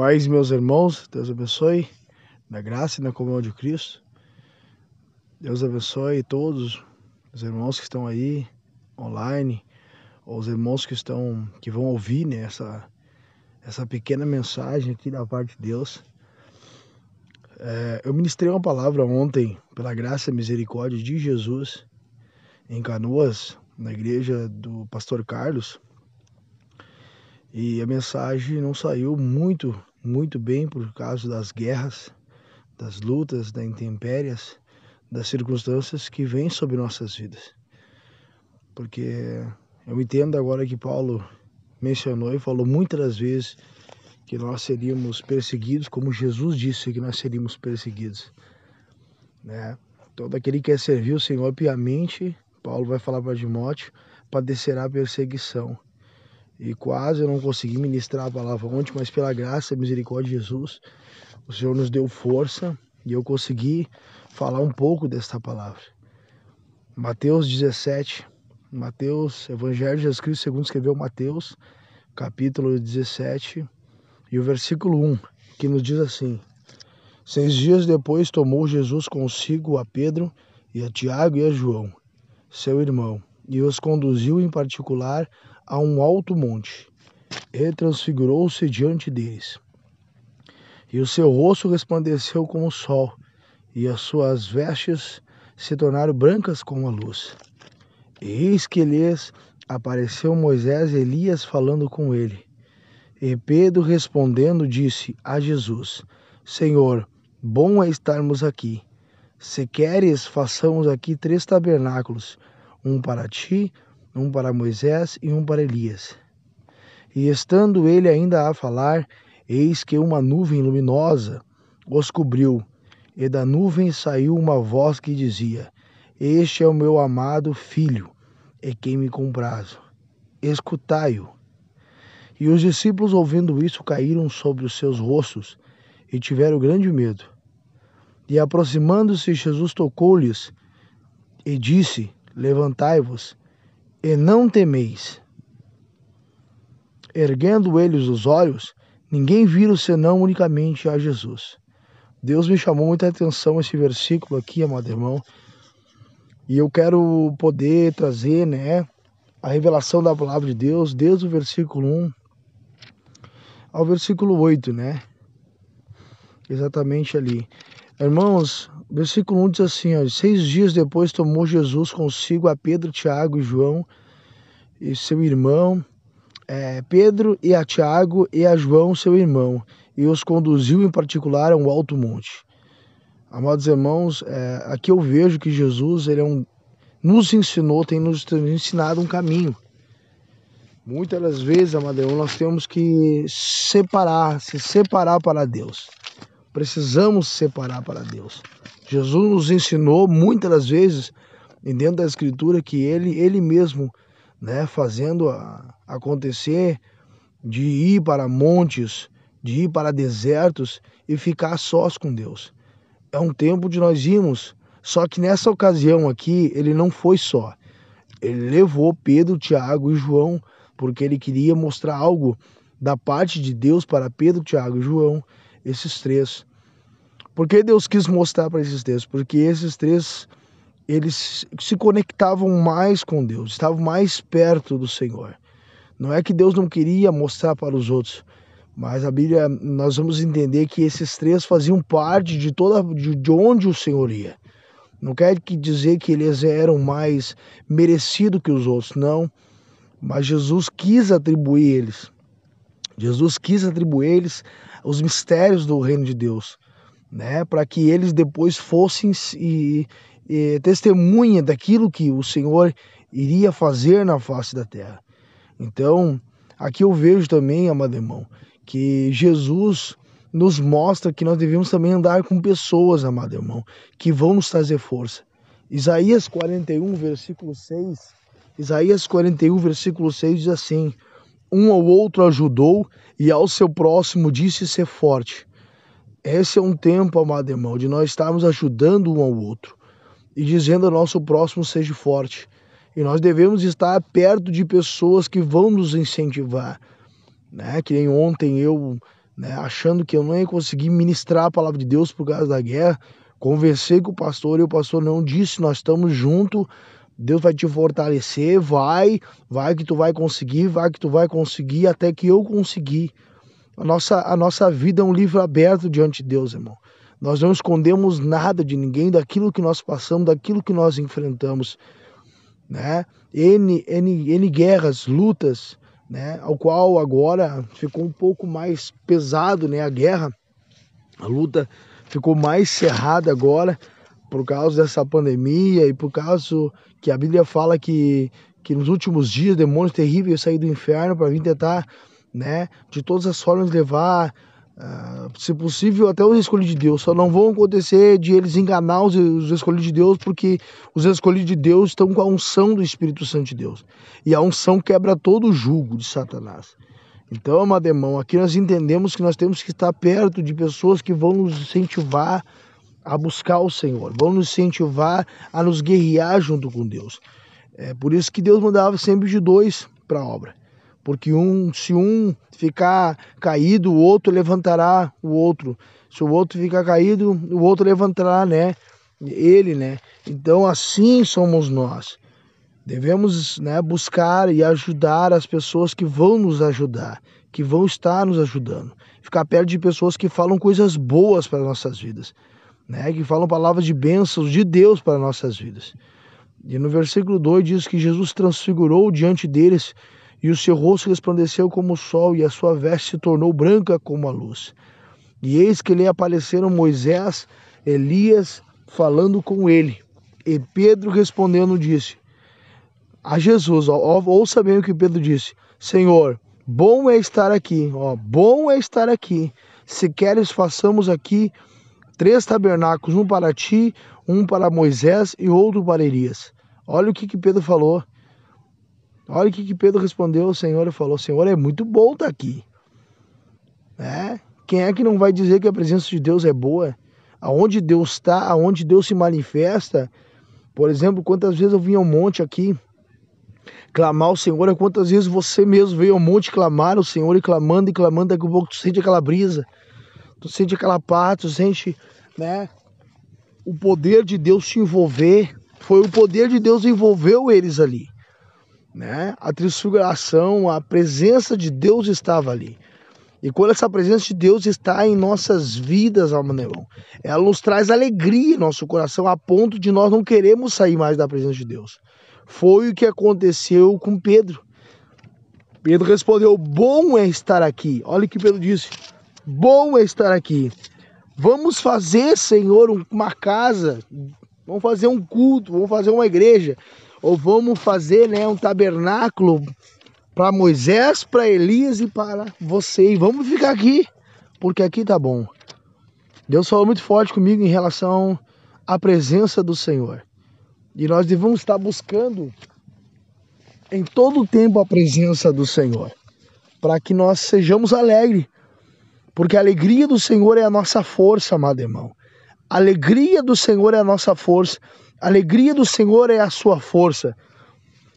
Pais, meus irmãos, Deus abençoe, na graça e na comunhão de Cristo. Deus abençoe todos os irmãos que estão aí online, ou os irmãos que estão que vão ouvir né, essa, essa pequena mensagem aqui da parte de Deus. É, eu ministrei uma palavra ontem, pela graça e misericórdia de Jesus, em Canoas, na igreja do pastor Carlos. E a mensagem não saiu muito, muito bem por causa das guerras, das lutas, das intempérias, das circunstâncias que vêm sobre nossas vidas. Porque eu entendo agora que Paulo mencionou e falou muitas vezes que nós seríamos perseguidos, como Jesus disse que nós seríamos perseguidos. Né? Todo aquele que quer servir o Senhor piamente, Paulo vai falar para Timóteo, padecerá perseguição. E quase eu não consegui ministrar a palavra ontem, mas pela graça e misericórdia de Jesus, o Senhor nos deu força e eu consegui falar um pouco desta palavra. Mateus 17, Mateus, Evangelho de Jesus Cristo, segundo escreveu Mateus, capítulo 17, e o versículo 1, que nos diz assim: Seis dias depois tomou Jesus consigo a Pedro e a Tiago e a João, seu irmão, e os conduziu em particular a um alto monte. E transfigurou-se diante deles. E o seu rosto resplandeceu como o sol, e as suas vestes se tornaram brancas como a luz. E eis que lhes apareceu Moisés e Elias falando com ele. E Pedro respondendo disse a Jesus: Senhor, bom é estarmos aqui. Se queres, façamos aqui três tabernáculos: um para ti, um para Moisés e um para Elias. E estando ele ainda a falar, eis que uma nuvem luminosa os cobriu, e da nuvem saiu uma voz que dizia: Este é o meu amado filho, e quem me comprazo. Escutai-o. E os discípulos, ouvindo isso, caíram sobre os seus rostos e tiveram grande medo. E aproximando-se, Jesus tocou-lhes e disse: Levantai-vos e não temeis. Erguendo eles os olhos, ninguém viram senão unicamente a Jesus. Deus me chamou muita atenção esse versículo aqui, amado irmão, e eu quero poder trazer, né, a revelação da palavra de Deus desde o versículo 1 ao versículo 8, né? Exatamente ali. Irmãos, versículo 1 diz assim: ó, Seis dias depois tomou Jesus consigo a Pedro, Tiago e João e seu irmão, é, Pedro e a Tiago e a João, seu irmão, e os conduziu em particular a um alto monte. Amados irmãos, é, aqui eu vejo que Jesus ele é um, nos ensinou, tem nos ensinado um caminho. Muitas das vezes, irmão, nós temos que separar, se separar para Deus. Precisamos separar para Deus. Jesus nos ensinou muitas das vezes, dentro da Escritura, que Ele, Ele mesmo, né, fazendo a, acontecer de ir para montes, de ir para desertos e ficar sós com Deus. É um tempo de nós irmos, só que nessa ocasião aqui, ele não foi só. Ele levou Pedro, Tiago e João, porque ele queria mostrar algo da parte de Deus para Pedro, Tiago e João, esses três. Por que Deus quis mostrar para esses três? Porque esses três eles se conectavam mais com Deus, estavam mais perto do Senhor. Não é que Deus não queria mostrar para os outros, mas a Bíblia nós vamos entender que esses três faziam parte de toda de onde o Senhor ia. Não quer dizer que eles eram mais merecidos que os outros, não. Mas Jesus quis atribuir eles. Jesus quis atribuir eles os mistérios do reino de Deus né, para que eles depois fossem e, e testemunha daquilo que o Senhor iria fazer na face da terra. Então, aqui eu vejo também, amado irmão, que Jesus nos mostra que nós devemos também andar com pessoas, amado irmão, que vão nos trazer força. Isaías 41, versículo 6. Isaías 41, versículo 6 diz assim: Um ao outro ajudou e ao seu próximo disse ser forte. Esse é um tempo, amado irmão, de nós estarmos ajudando um ao outro e dizendo ao nosso próximo seja forte. E nós devemos estar perto de pessoas que vão nos incentivar. Né? Que nem ontem eu né, achando que eu não ia conseguir ministrar a palavra de Deus por causa da guerra. Conversei com o pastor e o pastor não disse: Nós estamos juntos, Deus vai te fortalecer, vai, vai que tu vai conseguir, vai que tu vai conseguir, até que eu consegui. A nossa, a nossa vida é um livro aberto diante de Deus, irmão. Nós não escondemos nada de ninguém daquilo que nós passamos, daquilo que nós enfrentamos, né? N, N, N guerras, lutas, né? Ao qual agora ficou um pouco mais pesado, né? A guerra, a luta ficou mais cerrada agora por causa dessa pandemia e por causa que a Bíblia fala que, que nos últimos dias demônios terríveis sair do inferno para vir tentar, né, de todas as formas levar, uh, se possível, até os escolhidos de Deus. Só não vão acontecer de eles enganar os, os escolhidos de Deus, porque os escolhidos de Deus estão com a unção do Espírito Santo de Deus. E a unção quebra todo o jugo de Satanás. Então, amado irmão, aqui nós entendemos que nós temos que estar perto de pessoas que vão nos incentivar a buscar o Senhor, vão nos incentivar a nos guerrear junto com Deus. É por isso que Deus mandava sempre de dois para a obra. Porque um, se um ficar caído, o outro levantará o outro. Se o outro ficar caído, o outro levantará, né? Ele, né? Então assim somos nós. Devemos né, buscar e ajudar as pessoas que vão nos ajudar, que vão estar nos ajudando. Ficar perto de pessoas que falam coisas boas para nossas vidas, né, que falam palavras de bênçãos de Deus para nossas vidas. E no versículo 2 diz que Jesus transfigurou diante deles e o seu rosto resplandeceu como o sol e a sua veste se tornou branca como a luz. E eis que lhe apareceram Moisés, Elias, falando com ele. E Pedro respondendo disse: a Jesus. Ó, ouça bem o que Pedro disse: Senhor, bom é estar aqui, ó, bom é estar aqui. Se queres, façamos aqui três tabernáculos: um para ti, um para Moisés e outro para Elias. Olha o que, que Pedro falou. Olha o que, que Pedro respondeu ao Senhor e falou: Senhor, é muito bom estar aqui. É? Quem é que não vai dizer que a presença de Deus é boa? Aonde Deus está, aonde Deus se manifesta. Por exemplo, quantas vezes eu vim ao monte aqui clamar ao Senhor. É quantas vezes você mesmo veio ao monte clamar ao Senhor e clamando e clamando, daqui a pouco tu sente aquela brisa, tu sente aquela paz, tu sente, né, o poder de Deus te envolver. Foi o poder de Deus envolveu eles ali, né? A transfiguração, a presença de Deus estava ali. E quando essa presença de Deus está em nossas vidas, irmão, ela nos traz alegria em nosso coração a ponto de nós não queremos sair mais da presença de Deus. Foi o que aconteceu com Pedro. Pedro respondeu: Bom é estar aqui. Olha o que Pedro disse: Bom estar aqui. Vamos fazer, Senhor, uma casa. Vamos fazer um culto. Vamos fazer uma igreja. Ou vamos fazer né, um tabernáculo para Moisés, para Elias e para você. E vamos ficar aqui, porque aqui tá bom. Deus falou muito forte comigo em relação à presença do Senhor. E nós devemos estar buscando em todo o tempo a presença do Senhor, para que nós sejamos alegres, porque a alegria do Senhor é a nossa força, amado irmão. A alegria do Senhor é a nossa força, a alegria do Senhor é a sua força.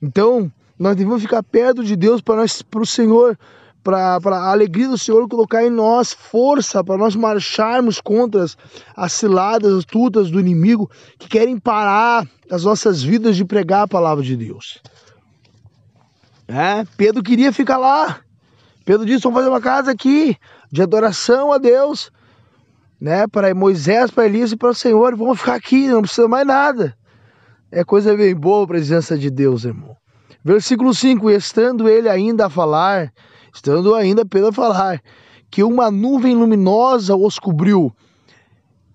Então, nós devemos ficar perto de Deus para o Senhor para a alegria do Senhor colocar em nós força para nós marcharmos contra as, as ciladas astutas do inimigo que querem parar as nossas vidas de pregar a palavra de Deus. É, Pedro queria ficar lá. Pedro disse: vamos fazer uma casa aqui de adoração a Deus, né? Para Moisés, para Elias e para o Senhor. Vamos ficar aqui, não precisa mais nada. É coisa bem boa a presença de Deus, irmão. Versículo 5: Estando ele ainda a falar, estando ainda pelo falar, que uma nuvem luminosa os cobriu,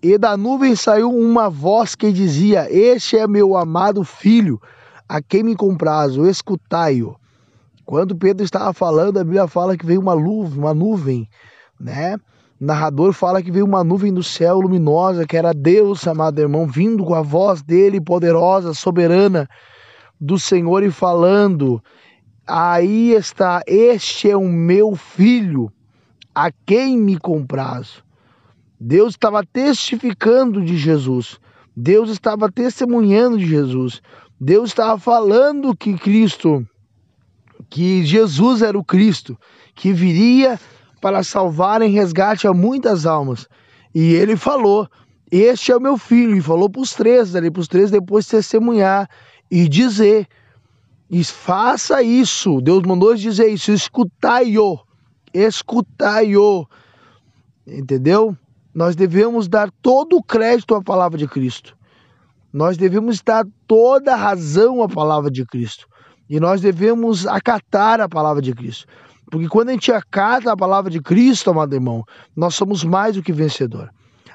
e da nuvem saiu uma voz que dizia: Este é meu amado filho, a quem me comprazo, escutai-o. Quando Pedro estava falando, a Bíblia fala que veio uma nuvem, uma nuvem, né? O narrador fala que veio uma nuvem do céu luminosa, que era Deus, amado irmão, vindo com a voz dele poderosa, soberana do Senhor e falando: Aí está, este é o meu filho, a quem me comprazo. Deus estava testificando de Jesus. Deus estava testemunhando de Jesus. Deus estava falando que Cristo, que Jesus era o Cristo, que viria para salvar em resgate a muitas almas. E ele falou: Este é o meu filho. E falou para os três, ali para os três depois testemunhar e dizer: e faça isso. Deus mandou dizer isso. Escutai-o. Escutai-o. Entendeu? Nós devemos dar todo o crédito à palavra de Cristo. Nós devemos dar toda a razão à palavra de Cristo. E nós devemos acatar a palavra de Cristo. Porque quando a gente acata a palavra de Cristo, amado irmão, nós somos mais do que vencedor.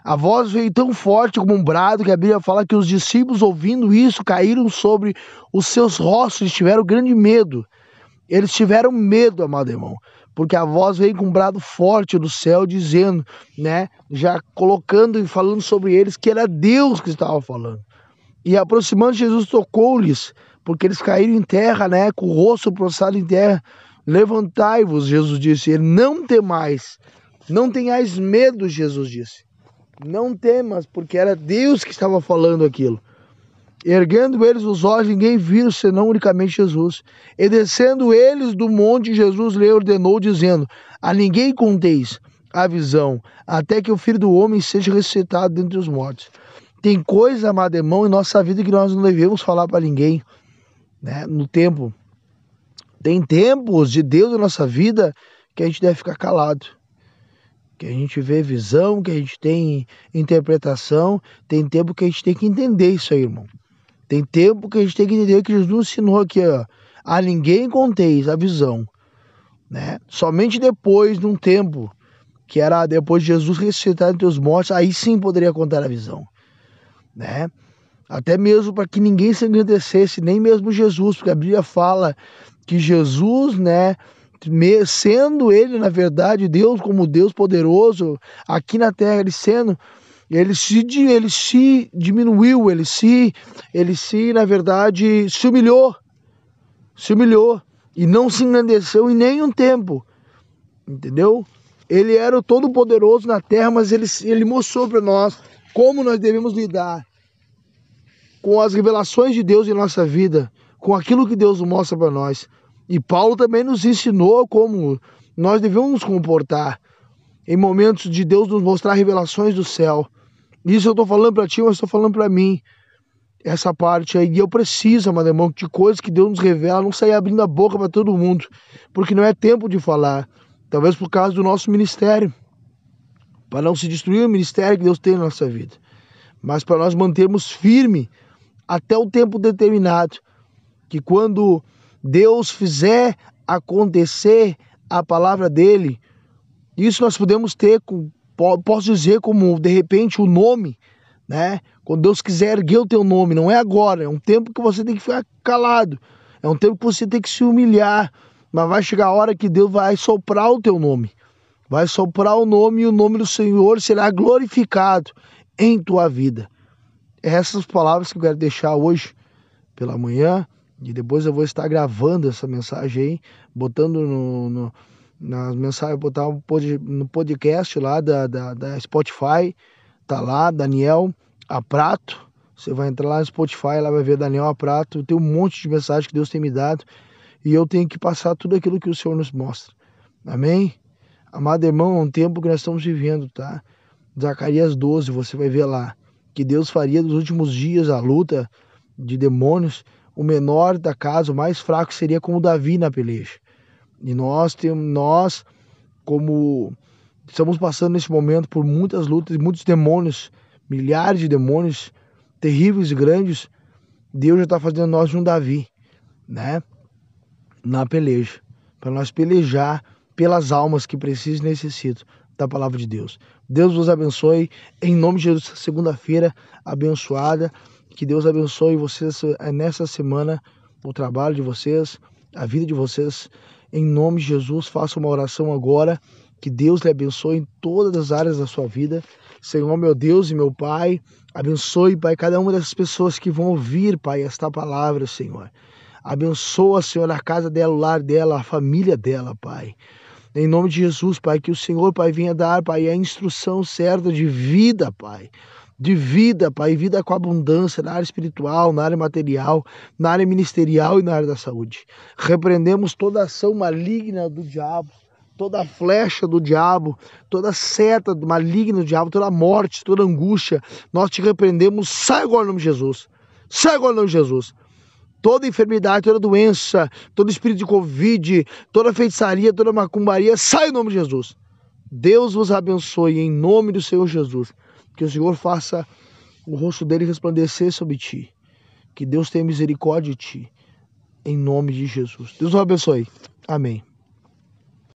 A voz veio tão forte como um brado que a Bíblia fala que os discípulos, ouvindo isso, caíram sobre os seus rostos e tiveram grande medo. Eles tiveram medo, amado irmão, porque a voz veio com um brado forte do céu, dizendo, né, já colocando e falando sobre eles que era Deus que estava falando. E aproximando Jesus, tocou-lhes, porque eles caíram em terra, né, com o rosto prostrado em terra. Levantai-vos, Jesus disse, e não temais, não tenhais medo, Jesus disse. Não temas, porque era Deus que estava falando aquilo. Erguendo eles os olhos, ninguém viu senão unicamente Jesus. E descendo eles do monte, Jesus lhe ordenou, dizendo: A ninguém conteis a visão, até que o filho do homem seja ressuscitado dentre os mortos. Tem coisa, amado irmão, em nossa vida que nós não devemos falar para ninguém, né? No tempo. Tem tempos de Deus na nossa vida que a gente deve ficar calado que a gente vê visão, que a gente tem interpretação, tem tempo que a gente tem que entender isso aí, irmão. Tem tempo que a gente tem que entender que Jesus ensinou aqui, ó, a ninguém conteis a visão, né? Somente depois de um tempo, que era depois de Jesus ressuscitar entre os mortos, aí sim poderia contar a visão, né? Até mesmo para que ninguém se engrandecesse, nem mesmo Jesus, porque a Bíblia fala que Jesus, né, sendo ele, na verdade, Deus como Deus poderoso aqui na terra, ele sendo ele se, ele se diminuiu, ele se, ele se, na verdade, se humilhou, se humilhou e não se engrandeceu em nenhum tempo, entendeu? Ele era o todo-poderoso na terra, mas ele, ele mostrou para nós como nós devemos lidar com as revelações de Deus em nossa vida, com aquilo que Deus mostra para nós. E Paulo também nos ensinou como nós devemos nos comportar em momentos de Deus nos mostrar revelações do céu. Isso eu estou falando para ti, mas estou falando para mim. Essa parte aí. E eu preciso, meu irmão, de coisas que Deus nos revela, não sair abrindo a boca para todo mundo, porque não é tempo de falar. Talvez por causa do nosso ministério. Para não se destruir o ministério que Deus tem na nossa vida. Mas para nós mantermos firme até o tempo determinado. Que quando Deus fizer acontecer a palavra dele, isso nós podemos ter, posso dizer como de repente o nome, né? Quando Deus quiser erguer o teu nome, não é agora, é um tempo que você tem que ficar calado, é um tempo que você tem que se humilhar, mas vai chegar a hora que Deus vai soprar o teu nome, vai soprar o nome e o nome do Senhor será glorificado em tua vida. Essas palavras que eu quero deixar hoje pela manhã e depois eu vou estar gravando essa mensagem aí, botando no, no nas mensagens, botar no podcast lá da, da, da Spotify, tá lá, Daniel Aprato. Você vai entrar lá no Spotify, lá vai ver Daniel Aprato. Tem um monte de mensagem que Deus tem me dado e eu tenho que passar tudo aquilo que o Senhor nos mostra. Amém? Amado irmão, é um tempo que nós estamos vivendo, tá? Zacarias 12, você vai ver lá que Deus faria nos últimos dias a luta de demônios o menor da casa, o mais fraco, seria como Davi na peleja. E nós temos, nós, como estamos passando nesse momento por muitas lutas, muitos demônios, milhares de demônios terríveis e grandes, Deus já está fazendo nós um Davi, né? Na peleja, para nós pelejar pelas almas que precisam e necessitam da palavra de Deus. Deus vos abençoe, em nome de Jesus, segunda-feira abençoada. Que Deus abençoe vocês eh, nessa semana, o trabalho de vocês, a vida de vocês. Em nome de Jesus, faça uma oração agora. Que Deus lhe abençoe em todas as áreas da sua vida. Senhor, meu Deus e meu Pai, abençoe, Pai, cada uma dessas pessoas que vão ouvir, Pai, esta palavra, Senhor. Abençoa, Senhor, a casa dela, o lar dela, a família dela, Pai. Em nome de Jesus, Pai, que o Senhor, Pai, venha dar, Pai, a instrução certa de vida, Pai de vida, Pai, vida com abundância na área espiritual, na área material, na área ministerial e na área da saúde. Repreendemos toda ação maligna do diabo toda flecha do diabo, toda seta maligna do diabo, toda morte, toda angústia, nós te repreendemos, sai agora no nome de Jesus. Sai agora no nome de Jesus. Toda enfermidade, toda doença, todo espírito de Covid, toda feitiçaria, toda macumbaria, sai no nome de Jesus. Deus vos abençoe em nome do Senhor Jesus. Que o Senhor faça o rosto dele resplandecer sobre ti. Que Deus tenha misericórdia de ti. Em nome de Jesus. Deus vos abençoe. Amém.